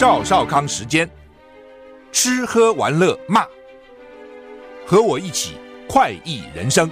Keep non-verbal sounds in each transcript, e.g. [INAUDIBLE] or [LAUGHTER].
赵少康时间，吃喝玩乐骂，和我一起快意人生。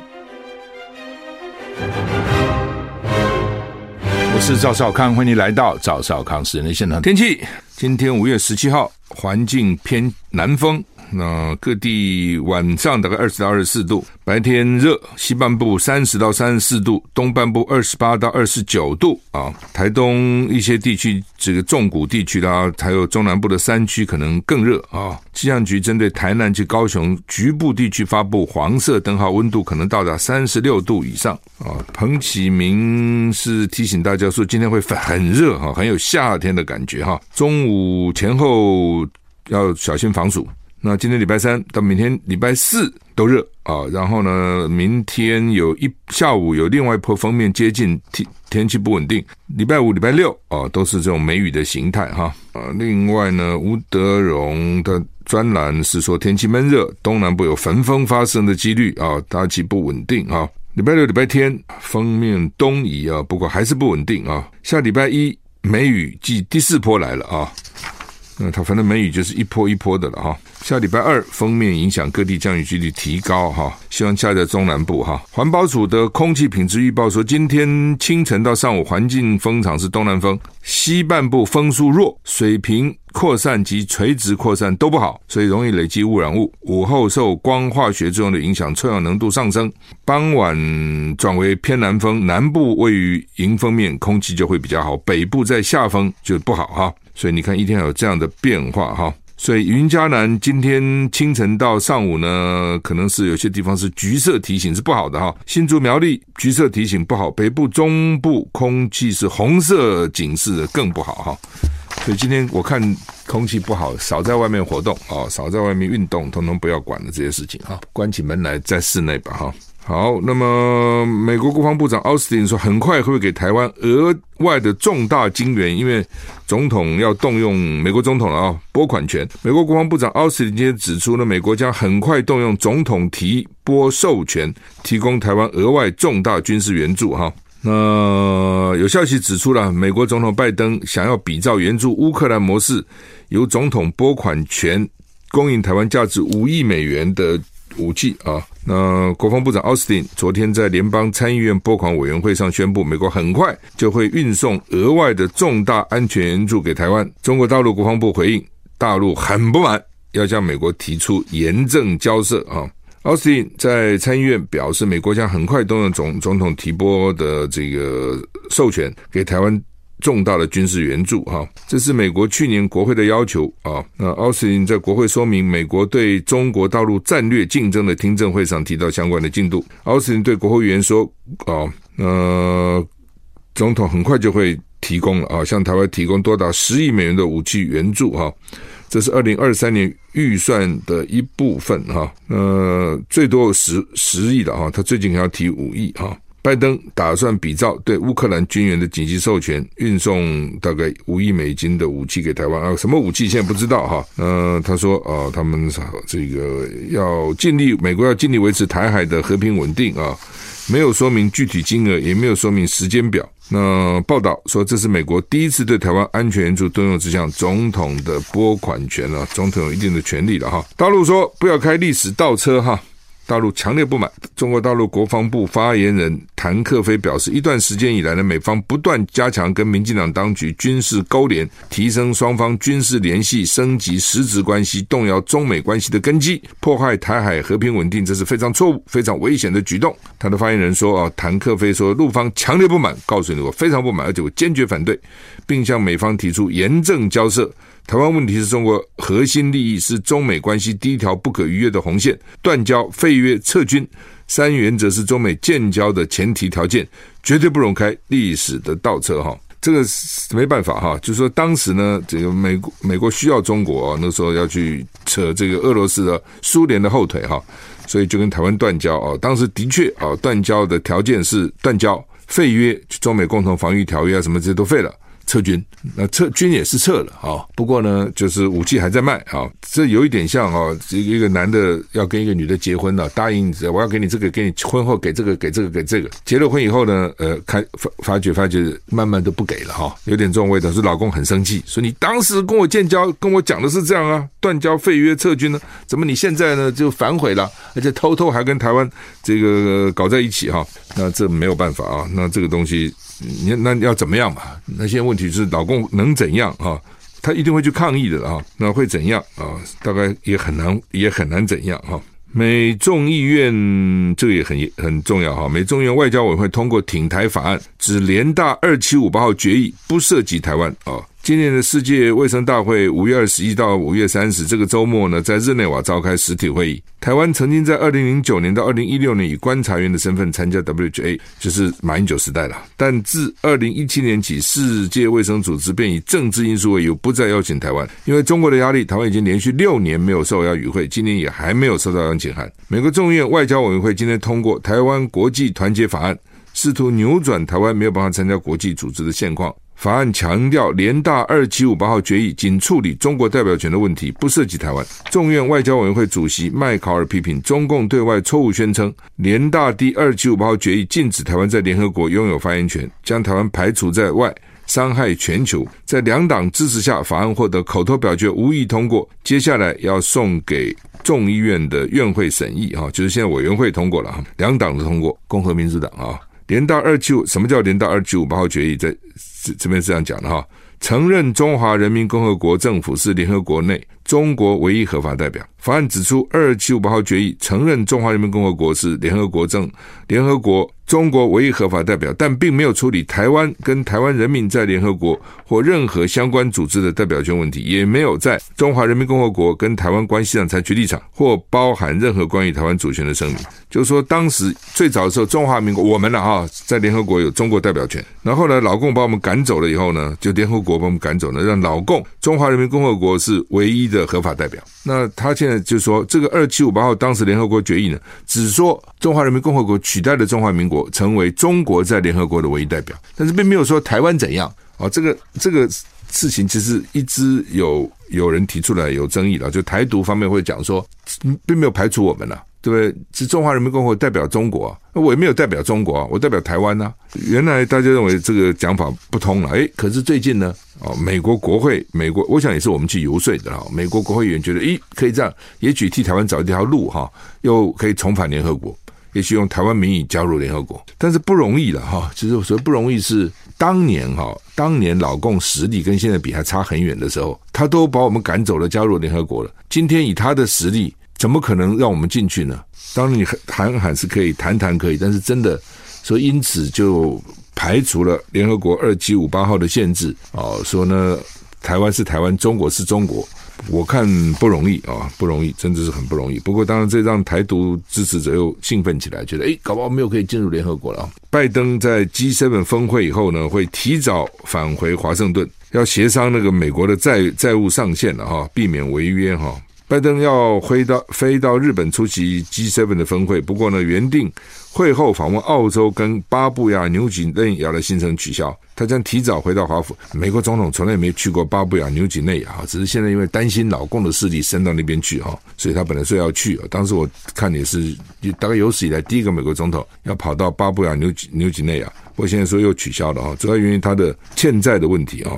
我是赵少康，欢迎来到赵少康时间的现场。天气，今天五月十七号，环境偏南风。那各地晚上大概二十到二十四度，白天热，西半部三十到三十四度，东半部二十八到二十九度啊。台东一些地区，这个重谷地区啦，还有中南部的山区可能更热啊。气象局针对台南及高雄局部地区发布黄色灯号，温度可能到达三十六度以上啊。彭启明是提醒大家说，今天会很热哈，很有夏天的感觉哈。中午前后要小心防暑。那今天礼拜三到明天礼拜四都热啊，然后呢，明天有一下午有另外一波锋面接近，天天气不稳定。礼拜五、礼拜六啊，都是这种梅雨的形态哈啊。另外呢，吴德荣的专栏是说天气闷热，东南部有焚风发生的几率啊，大气不稳定啊。礼拜六、礼拜天锋面东移啊，不过还是不稳定啊。下礼拜一梅雨季第四波来了啊。那它反正梅雨就是一波一波的了哈。下礼拜二锋面影响各地降雨几率提高哈，希望下在中南部哈。环保署的空气品质预报说，今天清晨到上午环境风场是东南风，西半部风速弱，水平扩散及垂直扩散都不好，所以容易累积污染物。午后受光化学作用的影响，臭氧浓度上升。傍晚转为偏南风，南部位于迎风面，空气就会比较好，北部在下风就不好哈。所以你看，一天有这样的变化哈。所以云嘉南今天清晨到上午呢，可能是有些地方是橘色提醒是不好的哈。新竹苗栗橘色提醒不好，北部中部空气是红色警示的更不好哈。所以今天我看空气不好，少在外面活动啊，少在外面运动，统统不要管了这些事情哈。关起门来在室内吧哈。好，那么美国国防部长奥斯汀说，很快会给台湾额外的重大金援，因为总统要动用美国总统了啊，拨款权。美国国防部长奥斯汀今天指出呢，美国将很快动用总统提拨授权，提供台湾额外重大军事援助哈。那有消息指出了，美国总统拜登想要比照援助乌克兰模式，由总统拨款权供应台湾价值五亿美元的。武器啊，那国防部长奥斯汀昨天在联邦参议院拨款委员会上宣布，美国很快就会运送额外的重大安全援助给台湾。中国大陆国防部回应，大陆很不满，要向美国提出严正交涉啊。奥斯汀在参议院表示，美国将很快动用总总统提拨的这个授权给台湾。重大的军事援助，哈，这是美国去年国会的要求啊。那奥斯汀在国会说明美国对中国大陆战略竞争的听证会上提到相关的进度。奥斯汀对国会议员说：“啊，呃，总统很快就会提供了啊，向台湾提供多达十亿美元的武器援助，哈，这是二零二三年预算的一部分，哈，呃，最多十十亿的哈，他最近还要提五亿，哈。”拜登打算比照对乌克兰军援的紧急授权，运送大概五亿美金的武器给台湾啊，什么武器现在不知道哈。呃，他说啊，他们这个要尽力，美国要尽力维持台海的和平稳定啊，没有说明具体金额，也没有说明时间表。那报道说，这是美国第一次对台湾安全援助动用这项总统的拨款权啊，总统有一定的权利了哈。大陆说不要开历史倒车哈。大陆强烈不满。中国大陆国防部发言人谭克非表示，一段时间以来呢，美方不断加强跟民进党当局军事勾连，提升双方军事联系，升级实质关系，动摇中美关系的根基，破坏台海和平稳定，这是非常错误、非常危险的举动。他的发言人说：“啊，谭克非说，陆方强烈不满，告诉你我非常不满，而且我坚决反对，并向美方提出严正交涉。”台湾问题是中国核心利益，是中美关系第一条不可逾越的红线。断交、废约、撤军三原则是中美建交的前提条件，绝对不容开历史的倒车哈。这个是没办法哈，就是说当时呢，这个美国美国需要中国啊，那时候要去扯这个俄罗斯的苏联的后腿哈，所以就跟台湾断交啊。当时的确啊，断交的条件是断交、废约，中美共同防御条约啊，什么这些都废了。撤军，那撤军也是撤了啊。不过呢，就是武器还在卖啊。这有一点像啊，一个男的要跟一个女的结婚了，答应我要给你这个，给你婚后给这个，给这个，给这个。结了婚以后呢，呃，开发发觉发觉慢慢都不给了哈，有点这种味道。是老公很生气，说你当时跟我建交，跟我讲的是这样啊，断交废约撤军呢，怎么你现在呢就反悔了，而且偷偷还跟台湾这个搞在一起哈？那这没有办法啊，那这个东西。你那要怎么样嘛？那现在问题是老公能怎样啊？他一定会去抗议的啊。那会怎样啊？大概也很难，也很难怎样哈。美众议院这个也很很重要哈。美众议院外交委员会通过挺台法案，指联大二七五八号决议不涉及台湾啊。今年的世界卫生大会五月二十一到五月三十这个周末呢，在日内瓦召开实体会议。台湾曾经在二零零九年到二零一六年以观察员的身份参加 WHA，就是马英九时代了。但自二零一七年起，世界卫生组织便以政治因素为由，不再邀请台湾。因为中国的压力，台湾已经连续六年没有受邀与会，今年也还没有收到邀请函。美国众议院外交委员会今天通过《台湾国际团结法案》，试图扭转台湾没有办法参加国际组织的现况。法案强调，联大二七五八号决议仅处理中国代表权的问题，不涉及台湾。众院外交委员会主席麦考尔批评中共对外错误宣称，联大第二七五八号决议禁止台湾在联合国拥有发言权，将台湾排除在外，伤害全球。在两党支持下，法案获得口头表决无异通过。接下来要送给众议院的院会审议，哈，就是现在委员会通过了，哈，两党的通过，共和民主党啊。联大二七五，什么叫联大二七五八号决议？在这这边是这样讲的哈，承认中华人民共和国政府是联合国内中国唯一合法代表。法案指出，二七五八号决议承认中华人民共和国是联合国政联合国。中国唯一合法代表，但并没有处理台湾跟台湾人民在联合国或任何相关组织的代表权问题，也没有在中华人民共和国跟台湾关系上采取立场，或包含任何关于台湾主权的声明。就是说，当时最早的时候，中华民国我们了哈，在联合国有中国代表权。然后呢，老共把我们赶走了以后呢，就联合国把我们赶走了，让老共中华人民共和国是唯一的合法代表。那他现在就说，这个二七五八号当时联合国决议呢，只说中华人民共和国取代了中华民国。成为中国在联合国的唯一代表，但是并没有说台湾怎样啊。这个这个事情其实一直有有人提出来有争议了，就台独方面会讲说，并没有排除我们了，对不对？是中华人民共和国代表中国，我也没有代表中国，我代表台湾呐。原来大家认为这个讲法不通了，诶，可是最近呢，哦，美国国会，美国，我想也是我们去游说的哈。美国国会议员觉得，诶，可以这样，也许替台湾找一条路哈，又可以重返联合国。也许用台湾名义加入联合国，但是不容易了哈。其实所谓不容易是当年哈，当年老共实力跟现在比还差很远的时候，他都把我们赶走了，加入联合国了。今天以他的实力，怎么可能让我们进去呢？当然你喊喊是可以，谈谈可以，但是真的说因此就排除了联合国二七五八号的限制哦，说呢台湾是台湾，中国是中国。我看不容易啊，不容易，真的是很不容易。不过，当然这让台独支持者又兴奋起来，觉得诶，搞不好没有可以进入联合国了啊。拜登在 G7 峰会以后呢，会提早返回华盛顿，要协商那个美国的债债务上限了哈，避免违约哈。拜登要飞到飞到日本出席 G7 的峰会，不过呢，原定会后访问澳洲跟巴布亚纽几内亚的行程取消，他将提早回到华府。美国总统从来没去过巴布亚纽几内亚，只是现在因为担心老共的势力伸到那边去哈，所以他本来说要去。当时我看也是大概有史以来第一个美国总统要跑到巴布亚纽几纽几内亚，不过现在说又取消了哈，主要原因他的欠债的问题啊。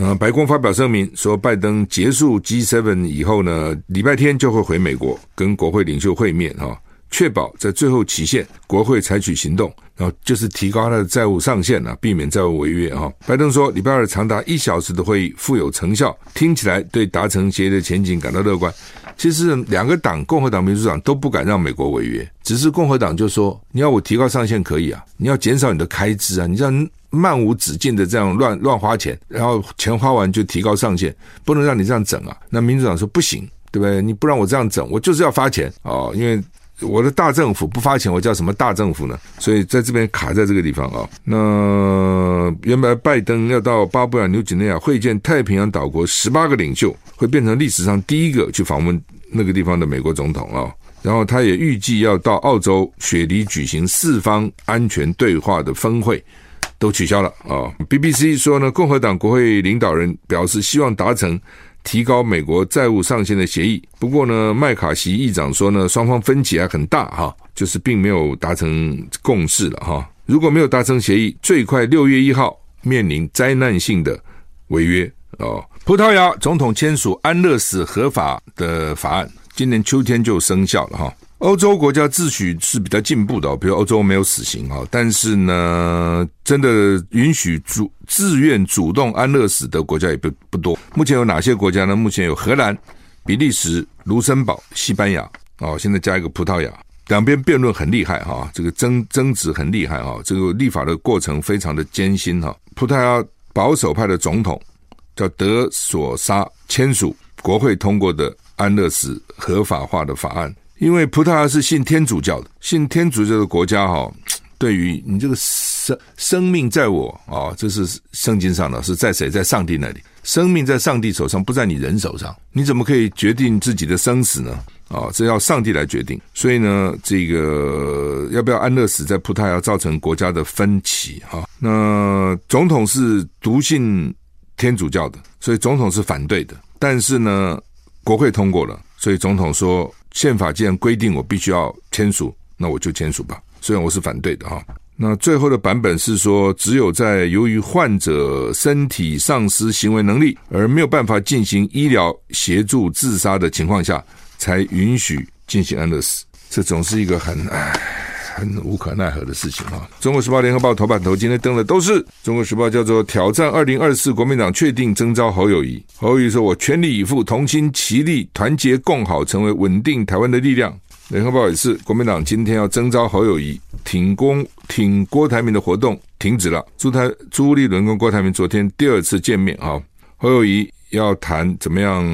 呃，白宫发表声明说，拜登结束 G7 以后呢，礼拜天就会回美国跟国会领袖会面哈，确保在最后期限国会采取行动，然后就是提高他的债务上限啊，避免债务违约哈。拜登说，礼拜二长达一小时的会议富有成效，听起来对达成协议的前景感到乐观。其实两个党，共和党、民主党都不敢让美国违约，只是共和党就说，你要我提高上限可以啊，你要减少你的开支啊，你这样。漫无止境的这样乱乱花钱，然后钱花完就提高上限，不能让你这样整啊！那民主党说不行，对不对？你不让我这样整，我就是要发钱哦，因为我的大政府不发钱，我叫什么大政府呢？所以在这边卡在这个地方啊。那原来拜登要到巴布亚纽几内亚会见太平洋岛国十八个领袖，会变成历史上第一个去访问那个地方的美国总统啊。然后他也预计要到澳洲雪梨举行四方安全对话的峰会。都取消了啊。BBC 说呢，共和党国会领导人表示希望达成提高美国债务上限的协议。不过呢，麦卡锡议长说呢，双方分歧还很大哈，就是并没有达成共识了哈。如果没有达成协议，最快六月一号面临灾难性的违约哦。葡萄牙总统签署安乐死合法的法案，今年秋天就生效了哈。欧洲国家自诩是比较进步的，比如欧洲没有死刑啊，但是呢，真的允许主自愿主动安乐死的国家也不不多。目前有哪些国家呢？目前有荷兰、比利时、卢森堡、西班牙哦，现在加一个葡萄牙，两边辩论很厉害哈，这个争争执很厉害哈，这个立法的过程非常的艰辛哈。葡萄牙保守派的总统叫德索沙签署国会通过的安乐死合法化的法案。因为葡萄牙是信天主教的，信天主教的国家哈，[TSK] 对于你这个生生命在我啊，这是圣经上的，是在谁？在上帝那里，生命在上帝手上，不在你人手上。你怎么可以决定自己的生死呢？啊，这要上帝来决定。所以呢，这个要不要安乐死，在葡萄牙造成国家的分歧啊。那总统是独信天主教的，所以总统是反对的。但是呢，国会通过了，所以总统说。宪法既然规定我必须要签署，那我就签署吧。虽然我是反对的哈。那最后的版本是说，只有在由于患者身体丧失行为能力而没有办法进行医疗协助自杀的情况下，才允许进行安乐死。这总是一个很唉。很无可奈何的事情啊！中国时报、联合报头版头今天登的都是中国时报，叫做“挑战二零二四”，国民党确定征召侯友谊。侯友谊说：“我全力以赴，同心齐力，团结共好，成为稳定台湾的力量。”联合报也是，国民党今天要征召侯友谊，挺攻挺郭台铭的活动停止了。朱台朱立伦跟郭台铭昨天第二次见面啊，侯友宜要谈怎么样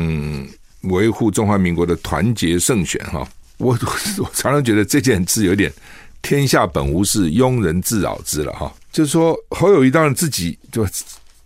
维护中华民国的团结胜选哈。我我常常觉得这件事有点。天下本无事，庸人自扰之了哈。就是说，侯友谊当然自己就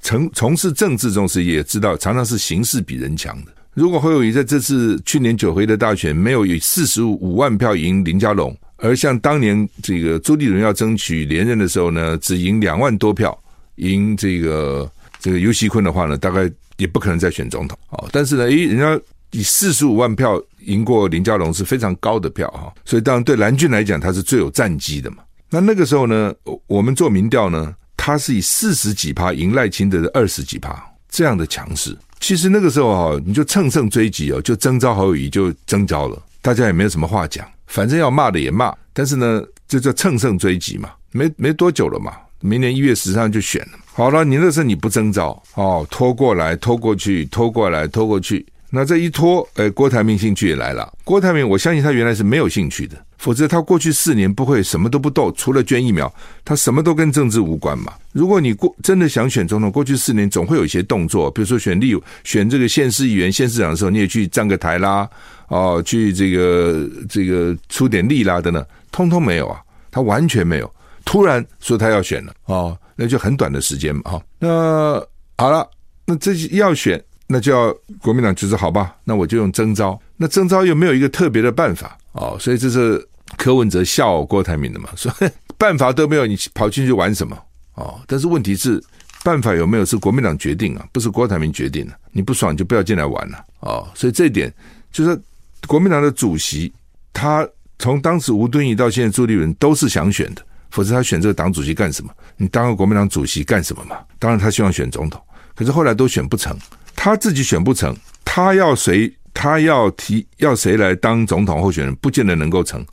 从从事政治中时，也知道常常是形势比人强的。如果侯友谊在这次去年九回的大选没有以四十五万票赢林佳龙，而像当年这个朱立伦要争取连任的时候呢，只赢两万多票赢这个这个游锡堃的话呢，大概也不可能再选总统哦。但是呢，诶，人家。以四十五万票赢过林佳龙是非常高的票哈，所以当然对蓝军来讲他是最有战绩的嘛。那那个时候呢，我们做民调呢，他是以四十几趴赢赖清德的二十几趴这样的强势。其实那个时候哈，你就乘胜追击哦，就征召侯友宜就征召了，大家也没有什么话讲，反正要骂的也骂，但是呢，就叫乘胜追击嘛，没没多久了嘛，明年一月十三就选了。好了，你那时候你不征召哦，拖过来拖过去，拖过来拖过去。那这一拖，诶，郭台铭兴趣也来了。郭台铭，我相信他原来是没有兴趣的，否则他过去四年不会什么都不动，除了捐疫苗，他什么都跟政治无关嘛。如果你过真的想选总统，过去四年总会有一些动作，比如说选立、选这个县市议员、县市长的时候，你也去站个台啦，哦，去这个这个出点力啦等等，通通没有啊，他完全没有。突然说他要选了，哦，那就很短的时间嘛，哈。那好了，那这要选。那就要国民党就是好吧，那我就用征召。那征召又没有一个特别的办法哦，所以这是柯文哲笑郭台铭的嘛，说 [LAUGHS] 办法都没有，你跑进去玩什么哦？但是问题是办法有没有是国民党决定啊，不是郭台铭决定的。你不爽就不要进来玩了哦。所以这一点就是国民党的主席，他从当时吴敦义到现在朱立伦都是想选的，否则他选这个党主席干什么？你当个国民党主席干什么嘛？当然他希望选总统，可是后来都选不成。他自己选不成，他要谁？他要提要谁来当总统候选人，不见得能够成。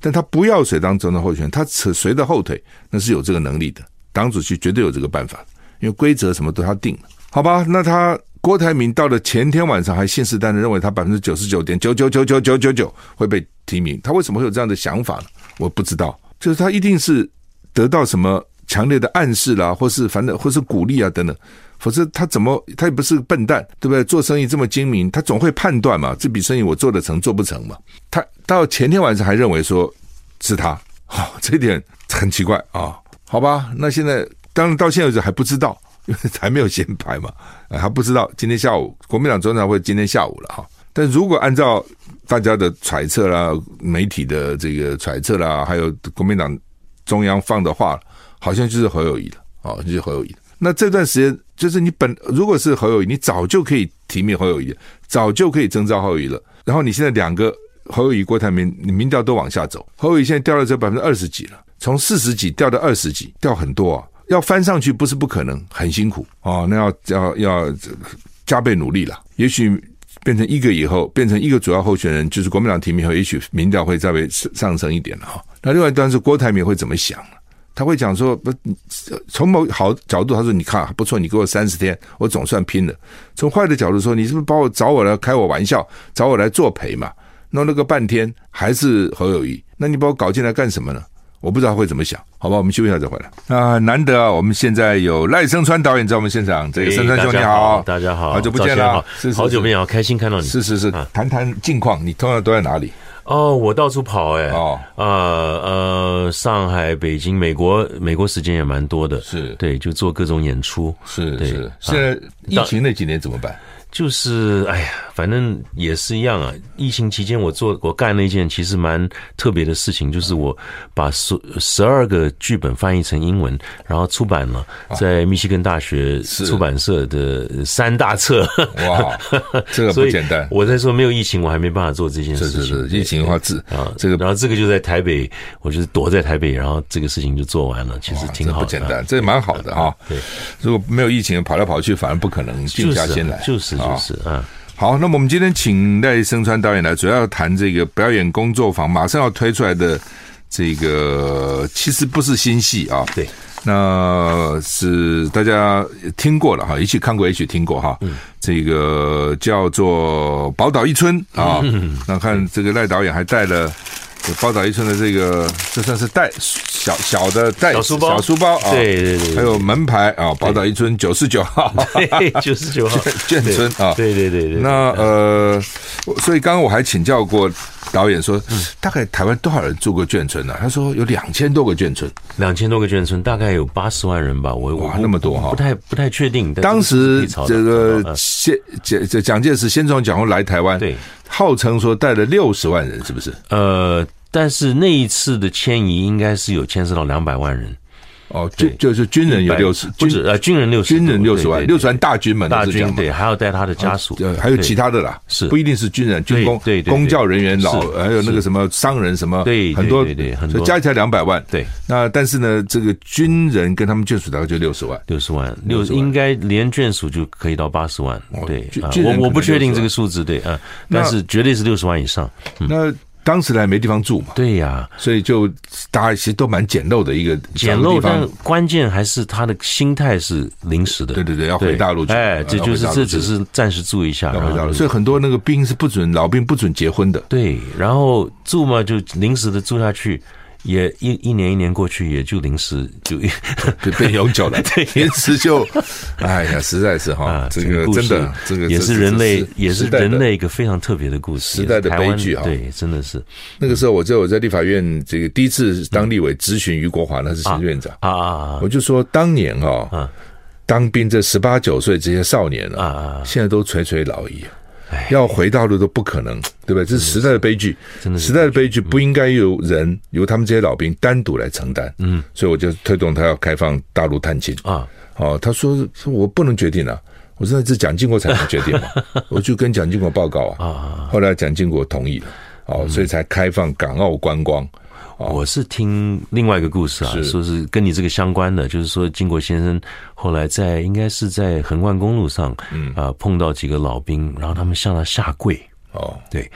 但他不要谁当总统候选人，他扯谁的后腿，那是有这个能力的。党主席绝对有这个办法，因为规则什么都他定了。好吧，那他郭台铭到了前天晚上还信誓旦旦认为他百分之九十九点九九九九九九九会被提名，他为什么会有这样的想法呢？我不知道，就是他一定是得到什么强烈的暗示啦，或是反正或是鼓励啊等等。否则他怎么他也不是笨蛋，对不对？做生意这么精明，他总会判断嘛，这笔生意我做得成做不成嘛。他到前天晚上还认为说是他，哦，[LAUGHS] 这点很奇怪啊、好吧，那现在当然到现在为止还不知道，因为还没有先排嘛，还不知道今天下午国民党总统会今天下午了哈。但如果按照大家的揣测啦，媒体的这个揣测啦，还有国民党中央放的话，好像就是侯友谊了。哦，就是侯友宜。那这段时间就是你本如果是侯友宜，你早就可以提名侯友宜，早就可以征召侯友宜了。然后你现在两个侯友宜、郭台铭，你民调都往下走，侯友宜现在掉到这百分之二十几了，从四十几掉到二十几，掉很多啊。要翻上去不是不可能，很辛苦哦。那要要要加倍努力了。也许变成一个以后，变成一个主要候选人，就是国民党提名后，也许民调会稍微上升一点了哈。那另外一端是郭台铭会怎么想？他会讲说：不，从某好角度，他说你看不错，你给我三十天，我总算拼了。从坏的角度说，你是不是把我找我来开我玩笑，找我来作陪嘛？弄了个半天还是侯友谊，那你把我搞进来干什么呢？我不知道会怎么想，好吧，我们休息一下再回来。啊，难得啊，我们现在有赖声川导演在我们现场。这个声川兄你好，大家好，好久不见了，是好久不见，好开心看到你。是是是，谈谈近况，你通常都在哪里？哦，我到处跑哎，哦，呃呃，上海、北京、美国，美国时间也蛮多的，是。对，就做各种演出，是是。现在疫情那几年怎么办？就是哎呀，反正也是一样啊。疫情期间，我做我干了一件其实蛮特别的事情，就是我把十十二个剧本翻译成英文，然后出版了，在密西根大学出版社的三大册。哇，这个不 [LAUGHS] 简单。我在说没有疫情，我还没办法做这件事情。是是是，疫情的话，字啊，这个然后这个就在台北，我就是躲在台北，然后这个事情就做完了。其实挺好的，不简单，这蛮好的哈。对，如果没有疫情，跑来跑去，反而不可能静下心来。就是。就是嗯，好，那么我们今天请赖声川导演来，主要谈这个表演工作坊马上要推出来的这个，其实不是新戏啊，对，那是大家听过了哈，一起看过，一起听过哈，嗯，这个叫做宝岛一村啊，嗯，那看这个赖导演还带了。宝岛一村的这个，这算是袋小小的袋，小书包，小书包啊，对对对，还有门牌啊，宝岛一村九十九号，九十九号 [LAUGHS] 眷村啊，对对对对。那呃，所以刚刚我还请教过导演说，大概台湾多少人住过眷村呢？他说有两千多个眷村，两千多个眷村，大概有八十万人吧。我哇，那么多哈，不太不太确定。当时这个先蒋这蒋介石先从蒋公来台湾，对。号称说带了六十万人，是不是？呃，但是那一次的迁移应该是有牵涉到两百万人。哦，就就是军人有六十，不止呃，军人六十，军人六十万，六十万大军嘛，大军对，还要带他的家属，呃，还有其他的啦，是不一定是军人，军工对公教人员老，还有那个什么商人什么，对，很多对对，很多加起来两百万，对。那但是呢，这个军人跟他们眷属大概就六十万，六十万，六应该连眷属就可以到八十万，对。我我不确定这个数字，对啊，但是绝对是六十万以上。那。当时呢没地方住嘛？对呀，所以就大家其实都蛮简陋的一个简陋，但关键还是他的心态是临时的。对对对，要回大陆去。哎，这就是这只是暂时住一下，要回大陆。所以很多那个兵是不准老兵不准结婚的。对，然后住嘛就临时的住下去。也一一年一年过去，也就临时就变永久了。[LAUGHS] 对，[LAUGHS] 临时就，哎呀，实在是哈，这个真的，这个也是人类，也是人类一个非常特别的故事，时代的悲剧啊。对，真的是。那个时候，我在我在立法院这个第一次当立委咨询于国华，那是行政院长啊啊，我就说当年啊，当兵这十八九岁这些少年啊，现在都垂垂老矣。要回大陆都不可能，对不对？这是时代的悲剧，真的，时代的悲剧不应该由人由他们这些老兵单独来承担。嗯，所以我就推动他要开放大陆探亲啊。哦，他说说我不能决定啊，我说那是蒋经国才能决定嘛。[LAUGHS] 我就跟蒋经国报告啊。啊，后来蒋经国同意了，哦，所以才开放港澳观光。我是听另外一个故事啊，说是跟你这个相关的，就是说金国先生后来在应该是在横贯公路上，嗯。啊碰到几个老兵，然后他们向他下跪，哦，对，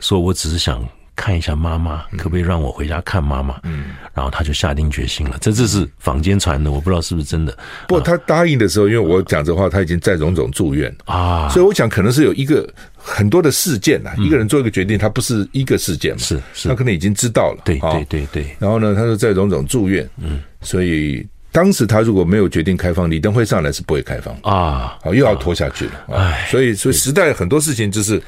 说我只是想看一下妈妈，可不可以让我回家看妈妈？嗯，然后他就下定决心了。这这是坊间传的，我不知道是不是真的。不过他答应的时候，因为我讲这话，他已经在荣总住院啊，所以我想可能是有一个。很多的事件呐，一个人做一个决定，他不是一个事件嘛？是是，他可能已经知道了。对对对对。然后呢，他说在荣总住院，嗯，所以当时他如果没有决定开放，李登辉上来是不会开放啊，好又要拖下去了。哎，所以所以时代很多事情就是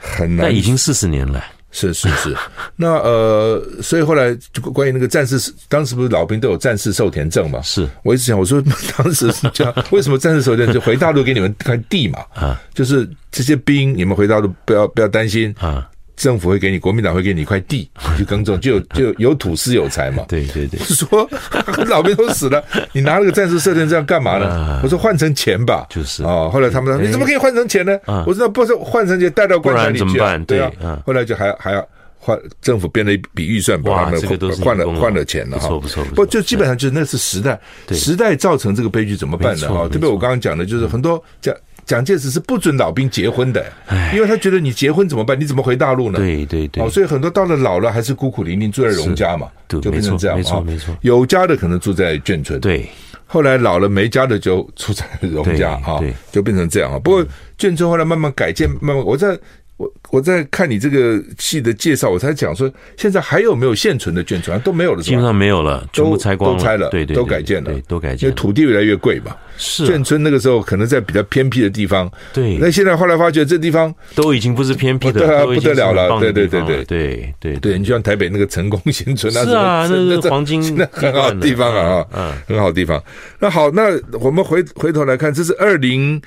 很难。那已经四十年了。是是是，[LAUGHS] 那呃，所以后来就关于那个战士，当时不是老兵都有战士受田证嘛？是，我一直想，我说当时是这样，为什么战士受田就回大陆给你们看地嘛？[LAUGHS] 啊，就是这些兵，你们回大陆不要不要担心。啊，政府会给你，国民党会给你一块地 [LAUGHS] 去耕种，就有就有土是有财嘛。对对对，说 [LAUGHS] 老兵都死了，你拿了个战时射电这样干嘛呢？我说换成钱吧，就是哦。后来他们说你怎么可以换成钱呢？我说那不是换成钱带到棺材里去啊？对啊。后来就还还要换政府编了一笔预算，把他们换了换了钱了哈。不错不错，不就基本上就是那是时代，时代造成这个悲剧怎么办呢？哈，特别我刚刚讲的就是很多讲。蒋介石是不准老兵结婚的，因为他觉得你结婚怎么办？你怎么回大陆呢？对对对，哦，所以很多到了老了还是孤苦伶仃住在荣家嘛，就变成这样。没错没错，有家的可能住在眷村，对，后来老了没家的就住在荣家啊，就变成这样啊。不过眷村后来慢慢改建，慢慢我在。我我在看你这个戏的介绍，我才讲说，现在还有没有现存的眷村？都没有了，基本上没有了，全部拆光了，都拆了，对对，都改建了，都改建。因为土地越来越贵嘛，是眷村那个时候可能在比较偏僻的地方，对。那现在后来发觉这地方都已经不是偏僻的，不得了了，对对对对对对对。你就像台北那个成功新村，那是啊，那是黄金，[LAUGHS] 那很好的地方啊，嗯，很好的地方。那好，那我们回回头来看，这是二零。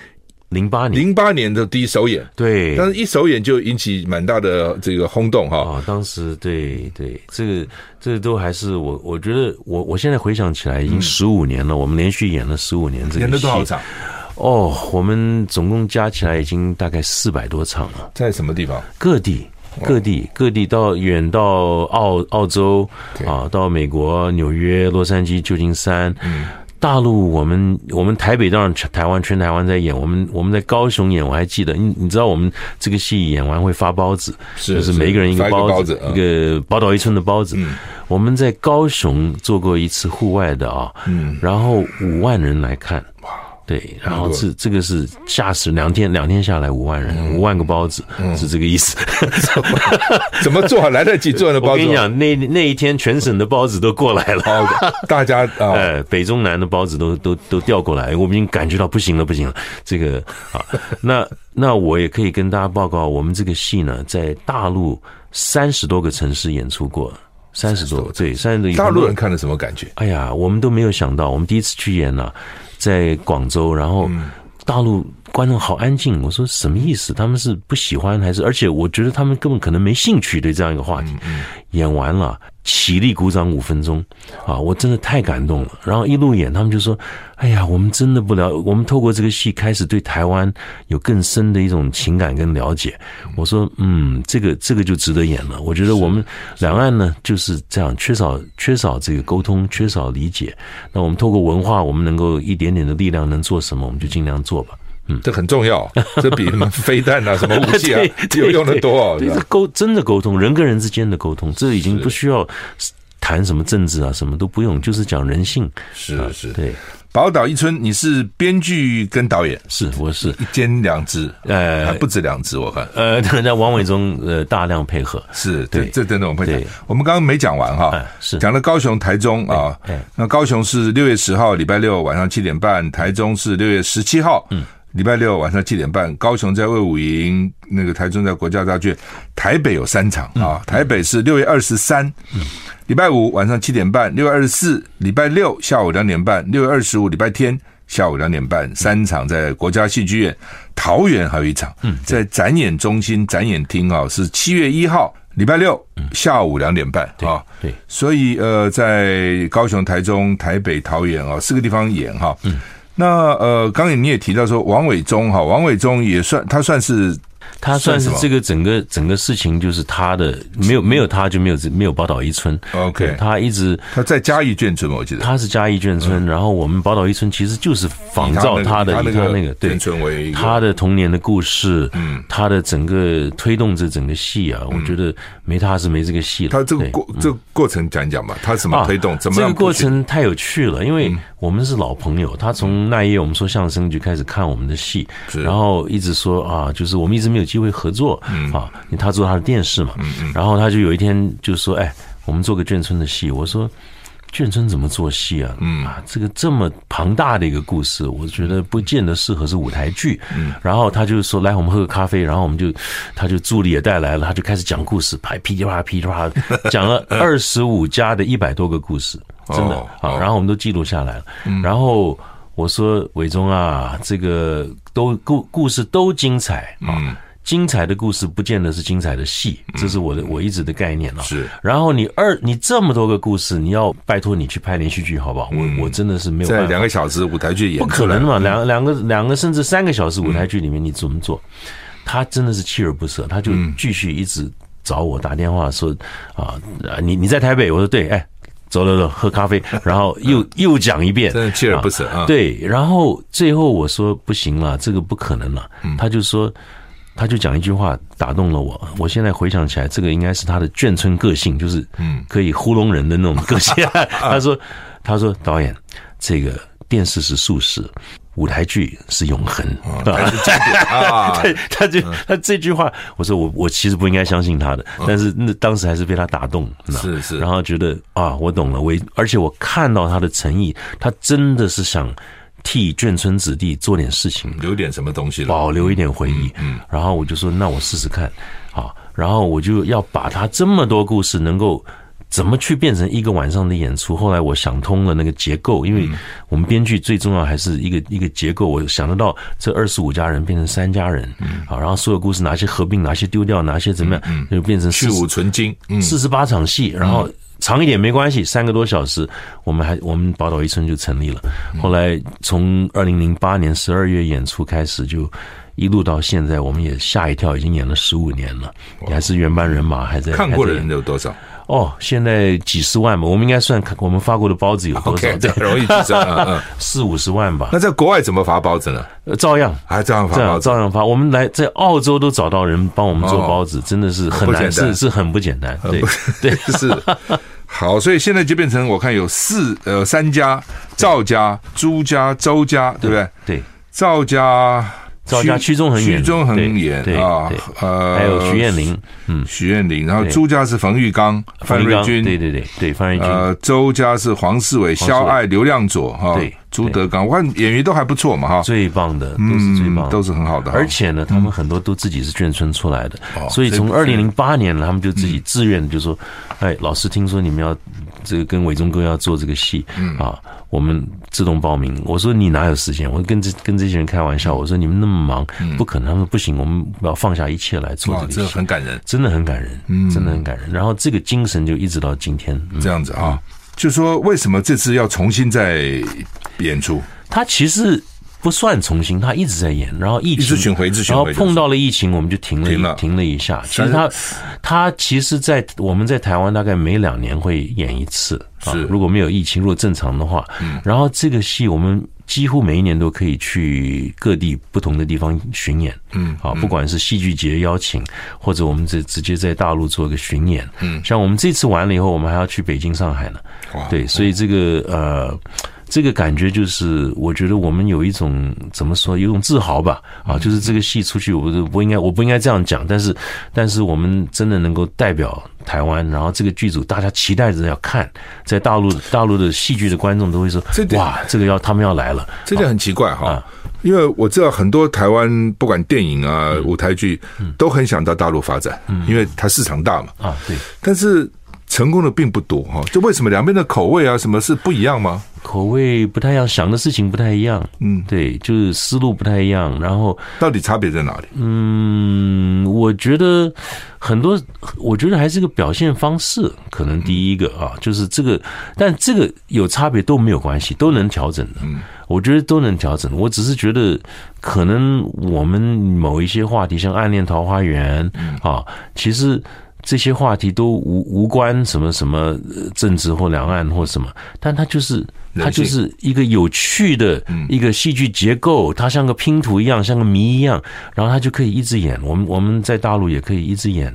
零八年，零八年的第一首演，对，但是一首演就引起蛮大的这个轰动哈。啊，当时对对，这个这个都还是我我觉得我我现在回想起来已经十五年了，我们连续演了十五年这个戏。演了多少场？哦，我们总共加起来已经大概四百多场了。在什么地方？各地各地各地到远到澳澳洲啊，到美国纽约、洛杉矶、旧金山。嗯。大陆，我们我们台北当然台湾全台湾在演，我们我们在高雄演，我还记得，你你知道我们这个戏演完会发包子，是就是每一个人一个包子，一个宝岛一村的包子。我们在高雄做过一次户外的啊，嗯，然后五万人来看。对，然后这这个是吓死两天，两天下来五万人，五万个包子是这个意思。[LAUGHS] 怎么做？来得及做的包子？我跟你讲，那那一天全省的包子都过来了，大家 [LAUGHS] 哎，北中南的包子都都都调过来，我们已经感觉到不行了，不行了。这个啊，那那我也可以跟大家报告，我们这个戏呢，在大陆三十多个城市演出过，三十多对，三十多。大陆人看了什么感觉？哎呀，我们都没有想到，我们第一次去演呢。在广州，然后大陆观众好安静。我说什么意思？他们是不喜欢还是？而且我觉得他们根本可能没兴趣对这样一个话题。演完了。起立鼓掌五分钟，啊，我真的太感动了。然后一路演，他们就说：“哎呀，我们真的不了，我们透过这个戏开始对台湾有更深的一种情感跟了解。”我说：“嗯，这个这个就值得演了。”我觉得我们两岸呢就是这样，缺少缺少这个沟通，缺少理解。那我们透过文化，我们能够一点点的力量能做什么，我们就尽量做吧。嗯，这很重要，[LAUGHS] 这比什么飞弹啊、什么武器啊 [LAUGHS] 有用的多。这沟真的沟通，人跟人之间的沟通，这已经不需要谈什么政治啊，什么都不用，就是讲人性。是是，对。宝岛一村，你是编剧跟导演？是，我是一兼两职，呃，不止两职，我看。呃，那王伟忠呃大量配合。是对，这真的我们会讲。我们刚刚没讲完哈，是讲了高雄、台中啊。那高雄是六月十号礼拜六晚上七点半，台中是六月十七号。嗯。礼拜六晚上七点半，高雄在卫武营，那个台中在国家大剧院，台北有三场啊。台北是六月二十三，礼拜五晚上七点半；六月二十四，礼拜六下午两点半；六月二十五，礼拜天下午两点半。三场在国家戏剧院，桃园还有一场，在展演中心展演厅啊，是七月一号礼拜六下午两点半啊。对，所以呃，在高雄、台中、台北、桃园啊四个地方演哈。那呃，刚才你也提到说王伟忠哈，王伟忠也算他算是。他算是这个整个整个事情，就是他的没有没有他就没有没有宝岛一村。OK，他一直他在嘉义眷村，我记得他是嘉义眷村。然后我们宝岛一村其实就是仿照他的以他那个对村为他的童年的故事。嗯，他的整个推动这整个戏啊，我觉得没他是没这个戏了。他这个过这个过程讲讲吧，他怎么推动？怎么这个过程太有趣了，因为我们是老朋友。他从那一夜我们说相声就开始看我们的戏，然后一直说啊，就是我们一直没有机会合作，嗯啊，因为他做他的电视嘛，嗯嗯，然后他就有一天就说：“哎，我们做个眷村的戏。”我说：“眷村怎么做戏啊？嗯啊，这个这么庞大的一个故事，我觉得不见得适合是舞台剧。”嗯，然后他就说：“来，我们喝个咖啡。”然后我们就，他就助理也带来了，他就开始讲故事，拍噼里啪啦噼里啪啦讲了 [LAUGHS] 二十五家的一百多个故事，真的啊。然后我们都记录下来了，然后。我说伟忠啊，这个都故故事都精彩啊，精彩的故事不见得是精彩的戏，这是我的我一直的概念啊。是，然后你二你这么多个故事，你要拜托你去拍连续剧，好不好？我我真的是没有办法。在两个小时舞台剧演不可能嘛？两两个两个甚至三个小时舞台剧里面，你怎么做？他真的是锲而不舍，他就继续一直找我打电话说啊，你你在台北？我说对，哎。走走走，喝咖啡，[LAUGHS] 然后又又讲一遍，真的锲而不舍啊！对，然后最后我说不行了，这个不可能了。他就说，他就讲一句话打动了我。我现在回想起来，这个应该是他的眷村个性，就是嗯，可以糊弄人的那种个性。[LAUGHS] 他说，他说导演，这个电视是速食。舞台剧是永恒 [LAUGHS] 啊！对，他就他这句话，我说我我其实不应该相信他的，但是那当时还是被他打动，是是，然后觉得啊，我懂了，我而且我看到他的诚意，他真的是想替眷村子弟做点事情，留点什么东西，保留一点回忆。嗯，然后我就说，那我试试看，好，然后我就要把他这么多故事能够。怎么去变成一个晚上的演出？后来我想通了那个结构，因为我们编剧最重要还是一个一个结构。我想得到这二十五家人变成三家人，好，然后所有故事哪些合并，哪些丢掉，哪些怎么样，嗯就变成去芜存菁，四十八场戏，然后长一点没关系，三个多小时，我们还我们宝岛一村就成立了。后来从二零零八年十二月演出开始，就一路到现在，我们也吓一跳，已经演了十五年了，也还是原班人马，还在看过的人有多少？哦，现在几十万吧，我们应该算看我们发过的包子有多少 [LAUGHS] 对，容易计算，嗯，[LAUGHS] 四五十万吧。那在国外怎么发包子呢？照样还照样发，照样发。我们来在澳洲都找到人帮我们做包子，哦、真的是很难，是是很不简单。对 [LAUGHS] 对是。好，所以现在就变成我看有四呃三家，赵家、朱家、周家，对不对？对，赵家。赵家屈中恒演，屈中恒远啊，呃，还有徐艳玲，嗯，徐艳玲，然后朱家是冯玉刚、范瑞君，对对对对，范瑞君，呃，周家是黄世伟、肖爱、刘亮佐，哈，对，朱德刚，我看演员都还不错嘛，哈，最棒的，都是最棒，都是很好的，而且呢，他们很多都自己是眷村出来的，所以从二零零八年呢，他们就自己自愿就说，哎，老师听说你们要这个跟伟忠哥要做这个戏，嗯啊。我们自动报名。我说你哪有时间？我跟这跟这些人开玩笑。我说你们那么忙，不可能。他们说不行，我们要放下一切来做这个。这很感人，真的很感人，嗯，真的很感人。然后这个精神就一直到今天这样子啊。就说为什么这次要重新再演出？他其实。不算重新，他一直在演，然后疫情，一直巡回，一直巡回，然后碰到了疫情，我们就停了，停了，停了一下。其实他，他其实，在我们在台湾大概每两年会演一次啊。如果没有疫情，如果正常的话，嗯然后这个戏我们几乎每一年都可以去各地不同的地方巡演，嗯，啊，不管是戏剧节邀请，或者我们直直接在大陆做一个巡演，嗯，像我们这次完了以后，我们还要去北京、上海呢，对，所以这个呃。这个感觉就是，我觉得我们有一种怎么说，有一种自豪吧，啊，就是这个戏出去，我不不应该，我不应该这样讲，但是，但是我们真的能够代表台湾，然后这个剧组大家期待着要看，在大陆大陆的戏剧的观众都会说，哇，这个要他们要来了，这点很奇怪哈，因为我知道很多台湾不管电影啊、舞台剧都很想到大陆发展，因为它市场大嘛，啊，对，但是。成功的并不多哈，就为什么两边的口味啊，什么是不一样吗？口味不太一样，想的事情不太一样，嗯，对，就是思路不太一样。然后到底差别在哪里？嗯，我觉得很多，我觉得还是个表现方式，可能第一个啊，就是这个，但这个有差别都没有关系，都能调整的。嗯，我觉得都能调整。我只是觉得，可能我们某一些话题，像《暗恋桃花源》啊，其实。这些话题都无无关什么什么政治或两岸或什么，但它就是它就是一个有趣的一个戏剧结构，它像个拼图一样，像个谜一样，然后它就可以一直演。我们我们在大陆也可以一直演，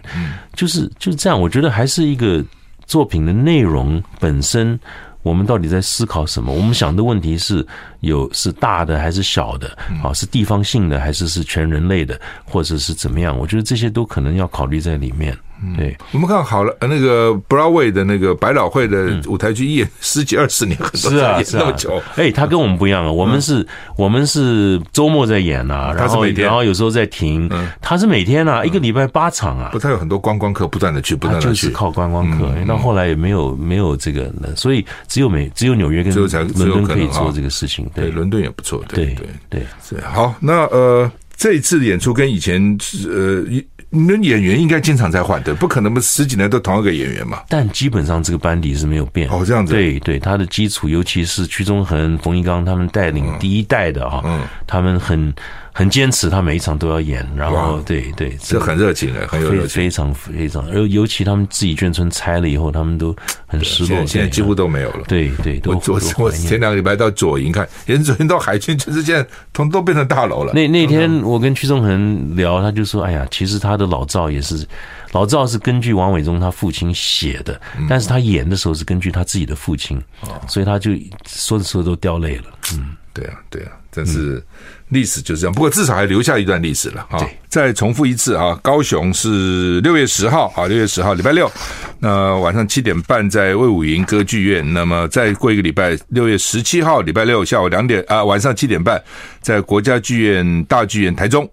就是就是这样。我觉得还是一个作品的内容本身。我们到底在思考什么？我们想的问题是有是大的还是小的？啊，是地方性的还是是全人类的，或者是怎么样？我觉得这些都可能要考虑在里面。对，我们看好了，那个 Broadway 的那个百老汇的舞台剧演十几二十年，是啊，是那么久。哎，他跟我们不一样啊，我们是，我们是周末在演啊，然后然后有时候在停，他是每天啊，一个礼拜八场啊。不，他有很多观光客不断的去，不断的去，就是靠观光客。那后来也没有没有这个，所以只有美只有纽约跟伦敦可以做这个事情。对，伦敦也不错。对对对，是好。那呃。这一次演出跟以前呃，你们演员应该经常在换的，不可能不十几年都同一个演员嘛。但基本上这个班底是没有变哦，这样子。对对，他的基础，尤其是屈中恒、冯一刚他们带领第一代的哈，嗯，他们很。很坚持，他每一场都要演，然后对对，这很热情的，很有热情，非常非常，而尤其他们自己眷村拆了以后，他们都很失落。现在几乎都没有了。对对，我我我前两个礼拜到左营看，连左营到海军，就是现在通都变成大楼了。那那天我跟屈中恒聊，他就说：“哎呀，其实他的老赵也是，老赵是根据王伟忠他父亲写的，但是他演的时候是根据他自己的父亲，所以他就说着说着都掉泪了。”嗯，对啊，对啊，真是。历史就是这样，不过至少还留下一段历史了啊！再重复一次啊，高雄是六月十号啊，六月十号礼拜六，那晚上七点半在魏武营歌剧院。那么再过一个礼拜，六月十七号礼拜六下午两点啊，晚上七点半在国家剧院大剧院台中。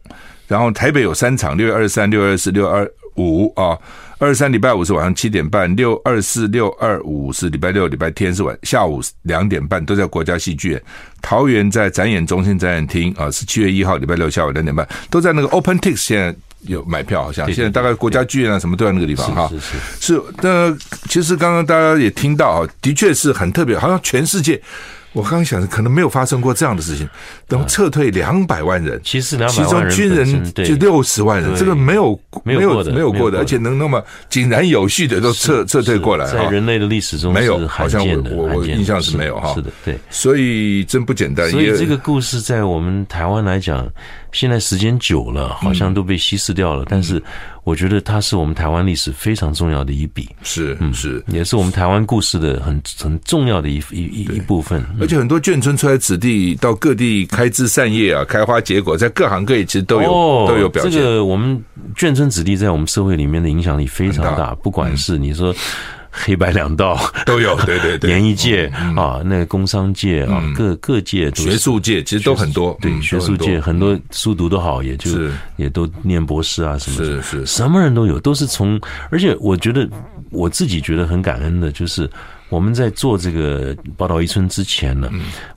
然后台北有三场，六月二十三、六月二十四、六二五啊。二三礼拜五是晚上七点半，六二四六二五是礼拜六，礼拜天是晚下午两点半，都在国家戏剧院。桃园在展演中心展演厅啊，是七月一号礼拜六下午两点半，都在那个 OpenTix，现在有买票，好像现在大概国家剧院啊什么都在那个地方哈。是是是，是。那其实刚刚大家也听到啊，的确是很特别，好像全世界。我刚刚想，可能没有发生过这样的事情。等撤退两百万人，其实其中军人就六十万人，这个没有没有没有过的，而且能那么井然有序的都撤撤退过来，在人类的历史中没有，好像我我我印象是没有哈。是的，对，所以真不简单。所以这个故事在我们台湾来讲，现在时间久了，好像都被稀释掉了，但是。我觉得它是我们台湾历史非常重要的一笔，是，嗯，是，也是我们台湾故事的很很重要的一一一一部分。而且很多眷村出来子弟到各地开枝散叶啊，开花结果，在各行各业其实都有、哦、都有表现。这个我们眷村子弟在我们社会里面的影响力非常大，不管是你说。黑白两道 [LAUGHS] 都有，对对对，演艺界啊，那个工商界啊，各各界、学术界其实都很多。对，学术界很多书读得好，也就也都念博士啊什么的，是是，什么人都有，都是从。而且我觉得我自己觉得很感恩的，就是我们在做这个宝岛一村之前呢，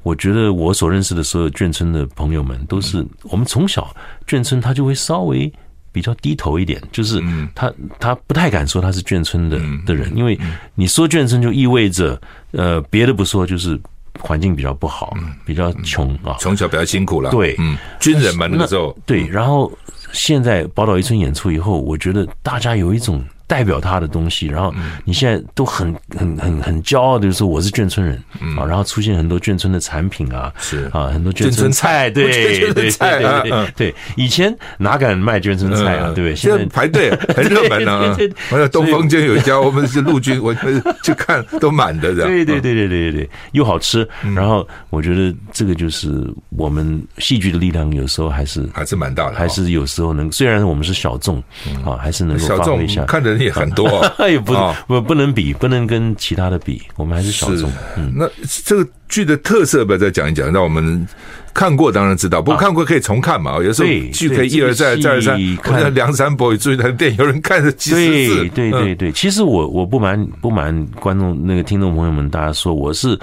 我觉得我所认识的所有眷村的朋友们，都是我们从小眷村他就会稍微。比较低头一点，就是他他不太敢说他是眷村的的人，因为你说眷村就意味着呃别的不说，就是环境比较不好，比较穷啊，从小比较辛苦了。对，嗯，军人们那个时候。对，然后现在宝岛一村演出以后，我觉得大家有一种。代表他的东西，然后你现在都很很很很骄傲的，就是说我是眷村人啊，然后出现很多眷村的产品啊，是。啊，很多眷村菜，对 [LAUGHS] 对对对对，以前哪敢卖眷村菜啊，对不对？现在排队 [LAUGHS] 很热门啊，我在东风街有一家，[LAUGHS] 我们是陆军，我们去看都满的，这样。对对对对对对，又好吃，然后我觉得这个就是我们戏剧的力量，有时候还是还是蛮大的，还是有时候能，虽然我们是小众啊，还是能够发挥一下，看的。也很多，也 [LAUGHS] 不不不能比，不能跟其他的比，我们还是小众。嗯，那这个剧的特色，不要再讲一讲，让我们看过当然知道，不过看过可以重看嘛。有时候剧可以一而再，再而三。看梁山伯与祝英台的电影，有人看了几十次。对对对，其实我我不瞒不瞒观众那个听众朋友们，大家说我是。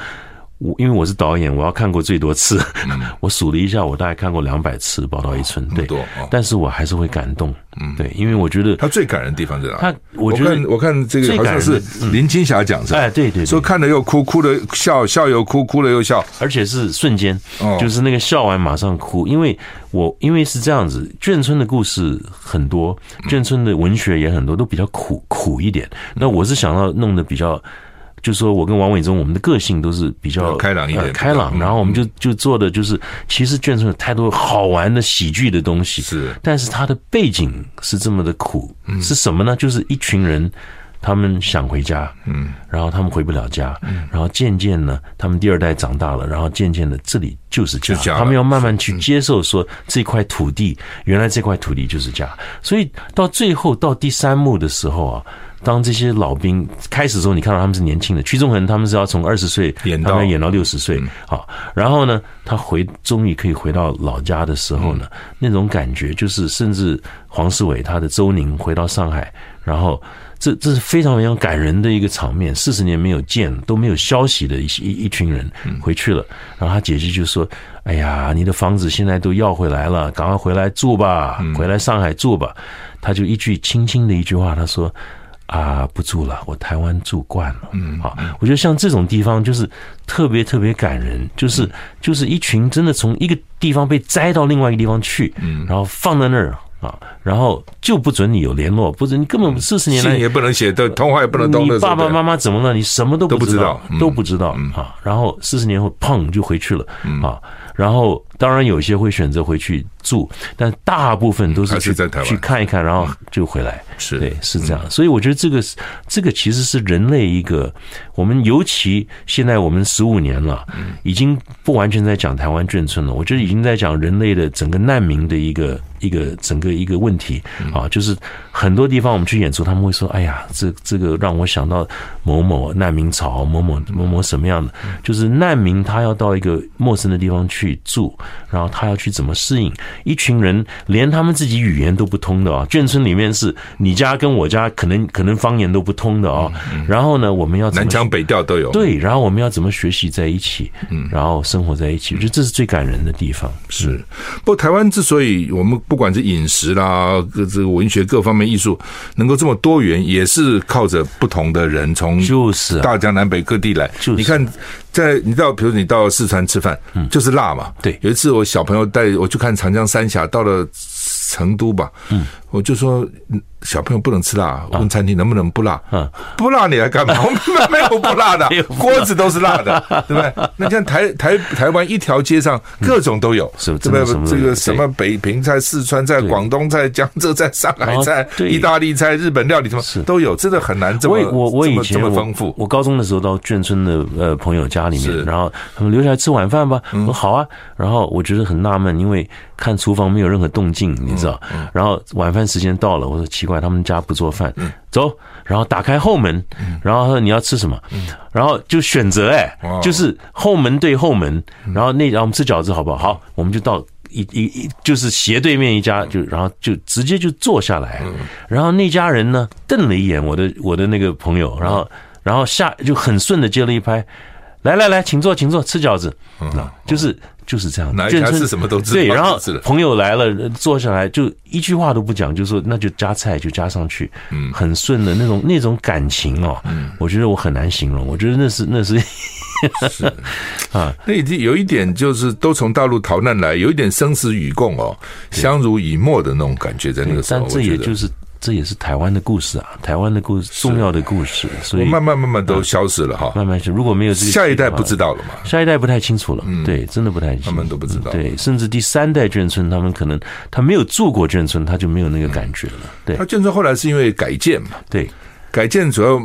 我因为我是导演，我要看过最多次。[LAUGHS] 我数了一下，我大概看过两百次《宝岛一村》。对，但是我还是会感动。嗯，对，因为我觉得他最感人的地方在哪？他，我觉得我看这个好像是林青霞讲的。哎，对对，说看了又哭，哭了笑，笑又哭，哭了又笑，而且是瞬间，就是那个笑完马上哭。因为我因为是这样子，眷村的故事很多，眷村的文学也很多，都比较苦苦一点。那我是想要弄得比较。就是说我跟王伟忠，我们的个性都是比较开朗一点，开朗。然后我们就就做的就是，其实眷村有太多好玩的喜剧的东西，是。但是它的背景是这么的苦，是什么呢？就是一群人，他们想回家，嗯，然后他们回不了家，嗯，然后渐渐呢，他们第二代长大了，然后渐渐的这里就是家，他们要慢慢去接受说这块土地，原来这块土地就是家。所以到最后到第三幕的时候啊。当这些老兵开始的时候，你看到他们是年轻的。屈中恒他们是要从二十岁演到演到六十岁，好，然后呢，他回终于可以回到老家的时候呢，那种感觉就是，甚至黄世伟他的周宁回到上海，然后这这是非常非常感人的一个场面。四十年没有见，都没有消息的一一一群人回去了，然后他姐姐就说：“哎呀，你的房子现在都要回来了，赶快回来住吧，回来上海住吧。”他就一句轻轻的一句话，他说。啊，不住了，我台湾住惯了。嗯，好，我觉得像这种地方就是特别特别感人，就是就是一群真的从一个地方被摘到另外一个地方去，嗯，然后放在那儿啊，然后就不准你有联络，不准你根本四十年来信也不能写，的通话也不能通。你爸爸妈妈怎么了？你什么都不知道，都不知道啊。然后四十年后，砰就回去了啊。然后当然有些会选择回去住，但大部分都是去去看一看，然后就回来。是。对，是这样，所以我觉得这个这个其实是人类一个，我们尤其现在我们十五年了，已经不完全在讲台湾眷村了，我觉得已经在讲人类的整个难民的一个一个整个一个问题啊，就是很多地方我们去演出，他们会说：“哎呀，这这个让我想到某某难民潮，某某某某什么样的，就是难民他要到一个陌生的地方去住，然后他要去怎么适应，一群人连他们自己语言都不通的啊，眷村里面是你。”家跟我家可能可能方言都不通的哦，然后呢，我们要南腔北调都有。对，然后我们要怎么学习在一起，嗯，然后生活在一起，我觉得这是最感人的地方。是，不过台湾之所以我们不管是饮食啦，各这个文学各方面艺术能够这么多元，也是靠着不同的人从就是大江南北各地来。就是你看，在你到比如你到四川吃饭，嗯，就是辣嘛。对，有一次我小朋友带我去看长江三峡，到了成都吧，嗯，我就说。小朋友不能吃辣，问餐厅能不能不辣？嗯，不辣你来干嘛？[LAUGHS] 我们没有不辣的，锅子都是辣的，[LAUGHS] 对不对？那像台台台湾一条街上各种都有，是不？这个这个什么北平菜、四川菜、广东菜、江浙菜、上海菜、意大利菜、日本料理什么都有，真的很难这么我我以前这么丰富。我高中的时候到眷村的呃朋友家里面，然后他们留下来吃晚饭吧，我说好啊。然后我觉得很纳闷，因为看厨房没有任何动静，你知道？然后晚饭时间到了，我说奇怪。他们家不做饭，走，然后打开后门，然后说你要吃什么，然后就选择，哎，就是后门对后门，然后那然后我们吃饺子好不好？好，我们就到一一一就是斜对面一家，就然后就直接就坐下来，然后那家人呢瞪了一眼我的我的那个朋友，然后然后下就很顺的接了一拍，来来来，请坐，请坐，吃饺子，就是。就是这样，哪一家是什么都知道。对，然后朋友来了，坐下来就一句话都不讲，就说那就加菜就加上去，嗯，很顺的那种那种感情哦，嗯，我觉得我很难形容，我觉得那是那是，是。[LAUGHS] 啊，那已经有一点就是都从大陆逃难来，有一点生死与共哦，相濡以沫的那种感觉在那个时候，但这也就是。这也是台湾的故事啊，台湾的故事，重要的故事，所以慢慢慢慢都消失了哈，慢慢是如果没有这个，下一代不知道了嘛，下一代不太清楚了，嗯，对，真的不太清楚，他们都不知道，对，甚至第三代眷村，他们可能他没有住过眷村，他就没有那个感觉了，对，他眷村后来是因为改建嘛，对。改建主要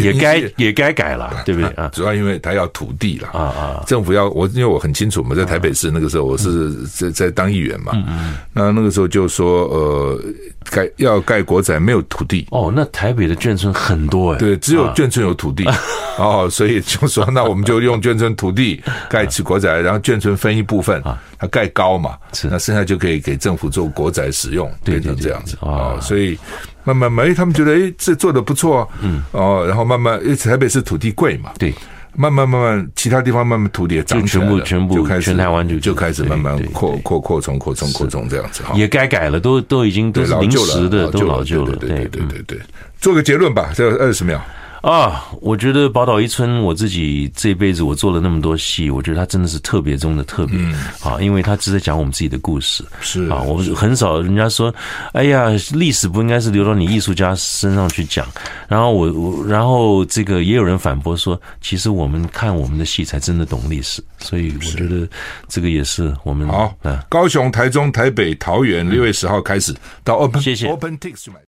也该也该改了，[LAUGHS] 对不对？啊？主要因为他要土地了啊啊！政府要我，因为我很清楚嘛，在台北市那个时候，我是在在当议员嘛。嗯嗯。那那个时候就说，呃，盖要盖国宅，没有土地。哦，那台北的眷村很多哎。对，只有眷村有土地。[LAUGHS] 哦，所以就说，那我们就用眷村土地盖起国宅，然后眷村分一部分，它盖高嘛，那剩下就可以给政府做国宅使用，变成这样子啊。所以。慢慢慢，他们觉得哎，这做的不错，嗯，哦，然后慢慢，因为台北是土地贵嘛，对，慢慢慢慢，其他地方慢慢土地也涨起来了，全部全部就开始全台湾就就开始慢慢扩扩扩充扩充扩充这样子哈，也该改了，都都已经都是临时的，都老旧了，对对对对对，做个结论吧，这二十秒。啊，我觉得宝岛一村，我自己这辈子我做了那么多戏，我觉得它真的是特别中的特别啊，因为它是在讲我们自己的故事。是啊，我们很少人家说，哎呀，历史不应该是留到你艺术家身上去讲。然后我我，然后这个也有人反驳说，其实我们看我们的戏才真的懂历史。所以我觉得这个也是我们好。高雄、台中、台北、桃园六月十号开始到 Open 谢谢 OpenTix 买。